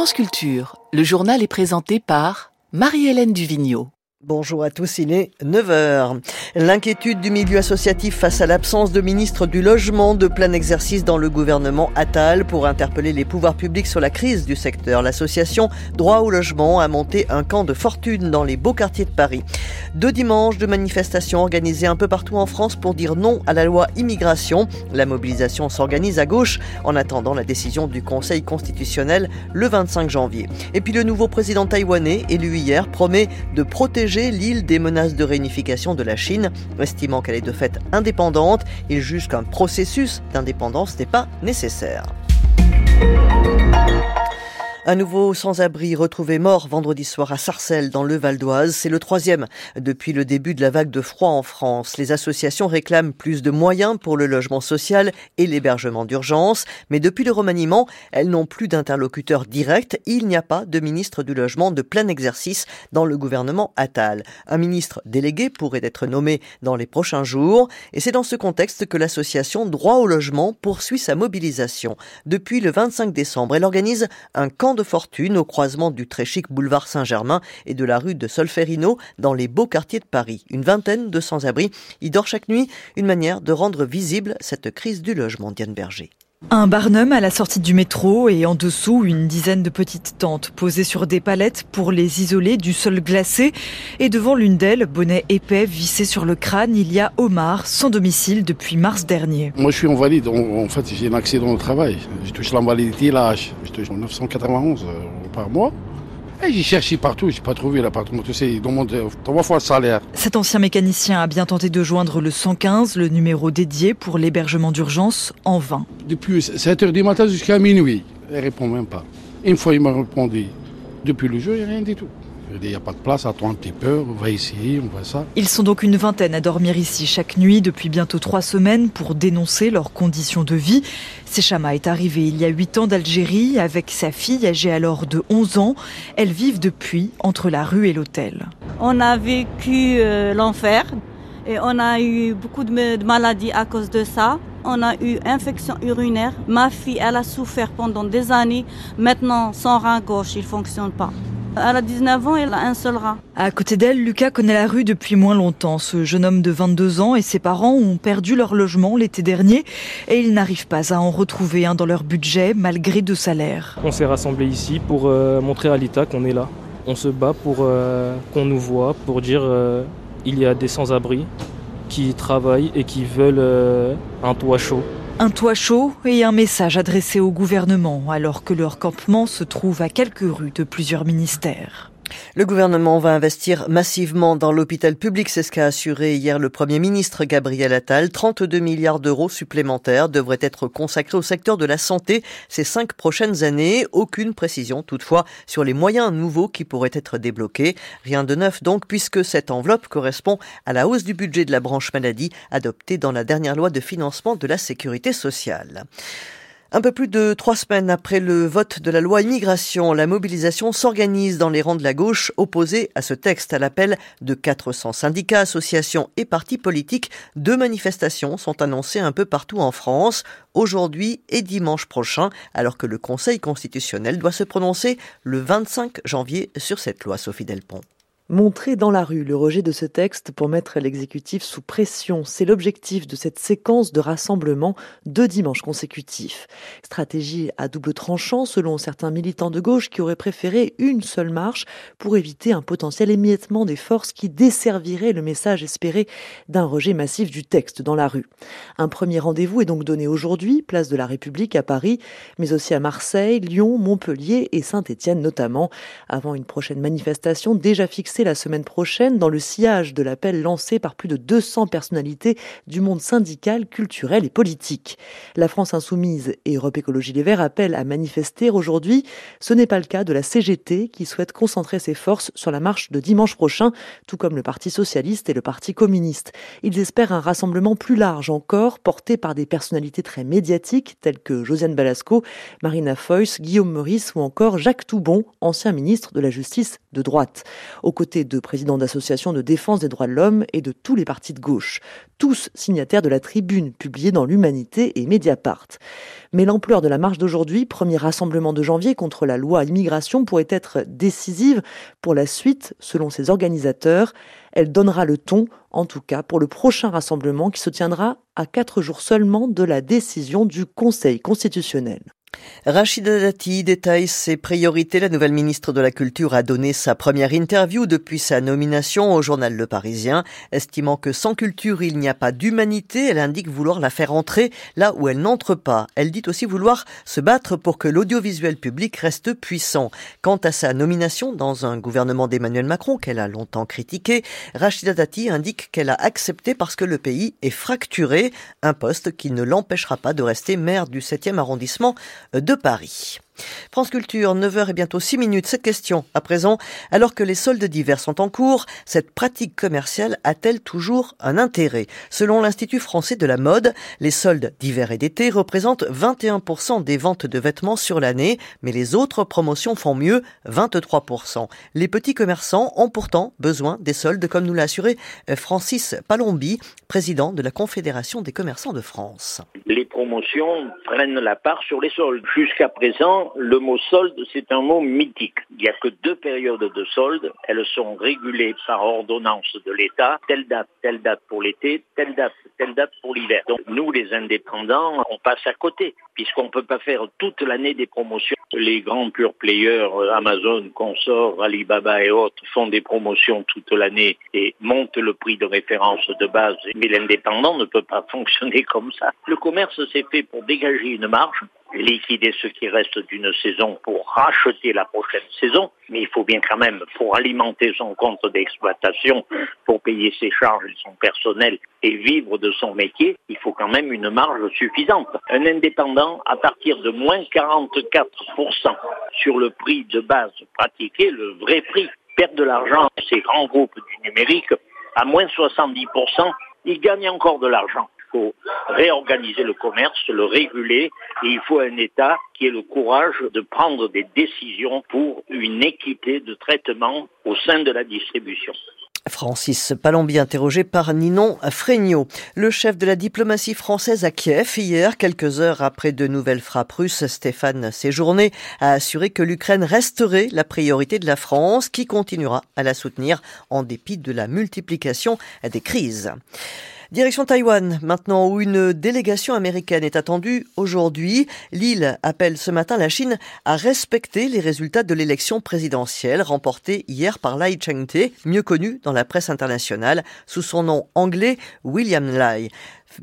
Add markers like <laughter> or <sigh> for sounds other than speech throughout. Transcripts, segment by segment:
France Culture, le journal est présenté par Marie-Hélène Duvigneau. Bonjour à tous, il est 9h. L'inquiétude du milieu associatif face à l'absence de ministre du Logement de plein exercice dans le gouvernement Attal pour interpeller les pouvoirs publics sur la crise du secteur. L'association Droit au Logement a monté un camp de fortune dans les beaux quartiers de Paris. Deux dimanches de manifestations organisées un peu partout en France pour dire non à la loi immigration. La mobilisation s'organise à gauche en attendant la décision du Conseil constitutionnel le 25 janvier. Et puis le nouveau président taïwanais, élu hier, promet de protéger l'île des menaces de réunification de la Chine. Estimant qu'elle est de fait indépendante, il juge qu'un processus d'indépendance n'est pas nécessaire. Un nouveau sans-abri retrouvé mort vendredi soir à Sarcelles dans le Val d'Oise. C'est le troisième depuis le début de la vague de froid en France. Les associations réclament plus de moyens pour le logement social et l'hébergement d'urgence. Mais depuis le remaniement, elles n'ont plus d'interlocuteur direct. Il n'y a pas de ministre du logement de plein exercice dans le gouvernement Attal. Un ministre délégué pourrait être nommé dans les prochains jours. Et c'est dans ce contexte que l'association Droit au logement poursuit sa mobilisation. Depuis le 25 décembre, elle organise un camp de fortune au croisement du très chic boulevard Saint-Germain et de la rue de Solferino dans les beaux quartiers de Paris. Une vingtaine de sans-abri y dort chaque nuit, une manière de rendre visible cette crise du logement, Diane Berger. Un barnum à la sortie du métro et en dessous une dizaine de petites tentes posées sur des palettes pour les isoler du sol glacé. Et devant l'une d'elles, bonnet épais vissé sur le crâne, il y a Omar, sans domicile depuis mars dernier. Moi je suis invalide, en fait j'ai un accident au travail. Je touche l'invalidité l'âge, je touche 991 euh, par mois. J'ai cherché partout, j'ai pas trouvé l'appartement. Tu sais, ils demandent trois fois le salaire. Cet ancien mécanicien a bien tenté de joindre le 115, le numéro dédié pour l'hébergement d'urgence, en vain. Depuis 7 h du matin jusqu'à minuit, il répond même pas. Une fois, il m'a répondu. Depuis le jour, il n'y a rien du tout. Il n'y a pas de place, attends un petit peu, on va essayer, on voit ça. Ils sont donc une vingtaine à dormir ici chaque nuit depuis bientôt trois semaines pour dénoncer leurs conditions de vie. Sechama est arrivé il y a huit ans d'Algérie avec sa fille âgée alors de 11 ans. Elles vivent depuis entre la rue et l'hôtel. On a vécu euh, l'enfer et on a eu beaucoup de maladies à cause de ça. On a eu infection urinaire. Ma fille, elle a souffert pendant des années. Maintenant, son rein gauche, il fonctionne pas. Elle a 19 ans, elle a un seul rat. À côté d'elle, Lucas connaît la rue depuis moins longtemps. Ce jeune homme de 22 ans et ses parents ont perdu leur logement l'été dernier et ils n'arrivent pas à en retrouver un dans leur budget malgré deux salaires. On s'est rassemblés ici pour euh, montrer à l'État qu'on est là. On se bat pour euh, qu'on nous voit, pour dire euh, il y a des sans-abri qui travaillent et qui veulent un toit chaud. Un toit chaud et un message adressé au gouvernement alors que leur campement se trouve à quelques rues de plusieurs ministères. Le gouvernement va investir massivement dans l'hôpital public, c'est ce qu'a assuré hier le Premier ministre Gabriel Attal. 32 milliards d'euros supplémentaires devraient être consacrés au secteur de la santé ces cinq prochaines années. Aucune précision toutefois sur les moyens nouveaux qui pourraient être débloqués. Rien de neuf donc puisque cette enveloppe correspond à la hausse du budget de la branche maladie adoptée dans la dernière loi de financement de la sécurité sociale. Un peu plus de trois semaines après le vote de la loi immigration, la mobilisation s'organise dans les rangs de la gauche opposée à ce texte à l'appel de 400 syndicats, associations et partis politiques. Deux manifestations sont annoncées un peu partout en France, aujourd'hui et dimanche prochain, alors que le Conseil constitutionnel doit se prononcer le 25 janvier sur cette loi, Sophie Delpont. Montrer dans la rue le rejet de ce texte pour mettre l'exécutif sous pression, c'est l'objectif de cette séquence de rassemblement de dimanches consécutifs. Stratégie à double tranchant selon certains militants de gauche qui auraient préféré une seule marche pour éviter un potentiel émiettement des forces qui desservirait le message espéré d'un rejet massif du texte dans la rue. Un premier rendez-vous est donc donné aujourd'hui, place de la République à Paris, mais aussi à Marseille, Lyon, Montpellier et Saint-Étienne notamment, avant une prochaine manifestation déjà fixée la semaine prochaine dans le sillage de l'appel lancé par plus de 200 personnalités du monde syndical, culturel et politique. La France insoumise et Europe Écologie Les Verts appellent à manifester aujourd'hui. Ce n'est pas le cas de la CGT qui souhaite concentrer ses forces sur la marche de dimanche prochain, tout comme le Parti socialiste et le Parti communiste. Ils espèrent un rassemblement plus large encore, porté par des personnalités très médiatiques telles que Josiane Balasco, Marina Foïs, Guillaume Meurice ou encore Jacques Toubon, ancien ministre de la Justice de droite. De présidents d'associations de défense des droits de l'homme et de tous les partis de gauche, tous signataires de la tribune publiée dans l'Humanité et Mediapart. Mais l'ampleur de la marche d'aujourd'hui, premier rassemblement de janvier contre la loi immigration, pourrait être décisive pour la suite, selon ses organisateurs. Elle donnera le ton, en tout cas, pour le prochain rassemblement qui se tiendra à quatre jours seulement de la décision du Conseil constitutionnel. Rachida Dati détaille ses priorités. La nouvelle ministre de la Culture a donné sa première interview depuis sa nomination au journal Le Parisien. Estimant que sans culture, il n'y a pas d'humanité, elle indique vouloir la faire entrer là où elle n'entre pas. Elle dit aussi vouloir se battre pour que l'audiovisuel public reste puissant. Quant à sa nomination dans un gouvernement d'Emmanuel Macron qu'elle a longtemps critiqué, Rachida Dati indique qu'elle a accepté parce que le pays est fracturé, un poste qui ne l'empêchera pas de rester maire du 7e arrondissement de Paris. France Culture, 9h et bientôt 6 minutes. Cette question, à présent, alors que les soldes d'hiver sont en cours, cette pratique commerciale a-t-elle toujours un intérêt? Selon l'Institut français de la mode, les soldes d'hiver et d'été représentent 21% des ventes de vêtements sur l'année, mais les autres promotions font mieux, 23%. Les petits commerçants ont pourtant besoin des soldes, comme nous l'a assuré Francis Palombi, président de la Confédération des commerçants de France. Les promotions prennent la part sur les soldes. Jusqu'à présent, le mot solde, c'est un mot mythique. Il n'y a que deux périodes de solde. Elles sont régulées par ordonnance de l'État. Telle date, telle date pour l'été, telle date, telle date pour l'hiver. Donc nous, les indépendants, on passe à côté, puisqu'on ne peut pas faire toute l'année des promotions. Les grands pure players, euh, Amazon, Consort, Alibaba et autres, font des promotions toute l'année et montent le prix de référence de base. Mais l'indépendant ne peut pas <laughs> fonctionner comme ça. Le commerce, s'est fait pour dégager une marge liquider ce qui reste d'une saison pour racheter la prochaine saison, mais il faut bien quand même, pour alimenter son compte d'exploitation, pour payer ses charges et son personnel et vivre de son métier, il faut quand même une marge suffisante. Un indépendant, à partir de moins 44% sur le prix de base pratiqué, le vrai prix, perd de l'argent, ces grands groupes du numérique, à moins 70%, il gagne encore de l'argent faut réorganiser le commerce, le réguler, et il faut un État qui ait le courage de prendre des décisions pour une équité de traitement au sein de la distribution. Francis Palombi interrogé par Ninon Fregno. Le chef de la diplomatie française à Kiev, hier, quelques heures après de nouvelles frappes russes, Stéphane Séjourné a assuré que l'Ukraine resterait la priorité de la France, qui continuera à la soutenir en dépit de la multiplication des crises. Direction Taïwan, maintenant où une délégation américaine est attendue aujourd'hui. L'île appelle ce matin la Chine à respecter les résultats de l'élection présidentielle remportée hier par Lai Cheng-te, mieux connu dans la presse internationale sous son nom anglais William Lai.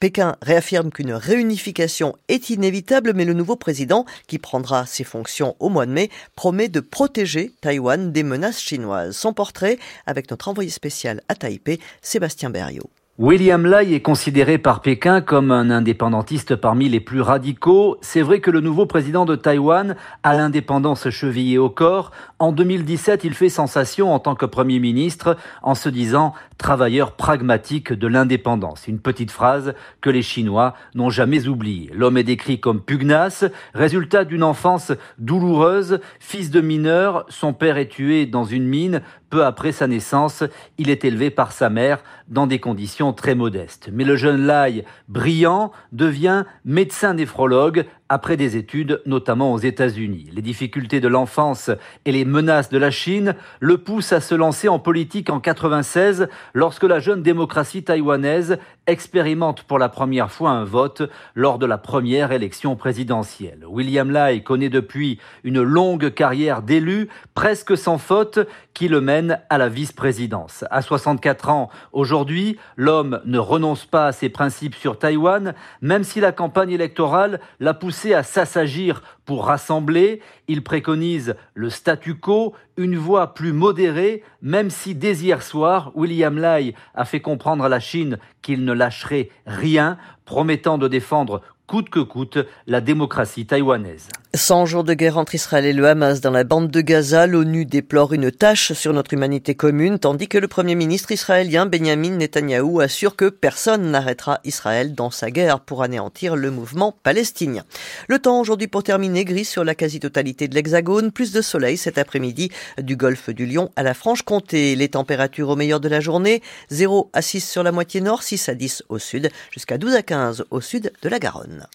Pékin réaffirme qu'une réunification est inévitable, mais le nouveau président, qui prendra ses fonctions au mois de mai, promet de protéger Taïwan des menaces chinoises. Son portrait avec notre envoyé spécial à Taipei, Sébastien Berriot. William Lai est considéré par Pékin comme un indépendantiste parmi les plus radicaux. C'est vrai que le nouveau président de Taïwan a l'indépendance chevillée au corps. En 2017, il fait sensation en tant que Premier ministre en se disant travailleur pragmatique de l'indépendance. Une petite phrase que les Chinois n'ont jamais oubliée. L'homme est décrit comme pugnace, résultat d'une enfance douloureuse, fils de mineur, son père est tué dans une mine, peu après sa naissance, il est élevé par sa mère dans des conditions très modestes. Mais le jeune Lai, brillant, devient médecin néphrologue après des études, notamment aux États-Unis. Les difficultés de l'enfance et les menaces de la Chine le poussent à se lancer en politique en 96 lorsque la jeune démocratie taïwanaise expérimente pour la première fois un vote lors de la première élection présidentielle. William Lai connaît depuis une longue carrière d'élu, presque sans faute, qui le mène à la vice-présidence. À 64 ans, aujourd'hui, l'homme ne renonce pas à ses principes sur Taïwan, même si la campagne électorale l'a poussé à s'assagir pour rassembler. Il préconise le statu quo, une voie plus modérée, même si dès hier soir, William Lai a fait comprendre à la Chine qu'il ne lâcherait rien, promettant de défendre coûte que coûte la démocratie taïwanaise. 100 jours de guerre entre Israël et le Hamas dans la bande de Gaza, l'ONU déplore une tâche sur notre humanité commune, tandis que le Premier ministre israélien Benjamin Netanyahou assure que personne n'arrêtera Israël dans sa guerre pour anéantir le mouvement palestinien. Le temps aujourd'hui pour terminer, gris sur la quasi-totalité de l'Hexagone, plus de soleil cet après-midi du golfe du Lion à la Franche-Comté. Les températures au meilleur de la journée, 0 à 6 sur la moitié nord, 6 à 10 au sud, jusqu'à 12 à 15 au sud de la Garonne.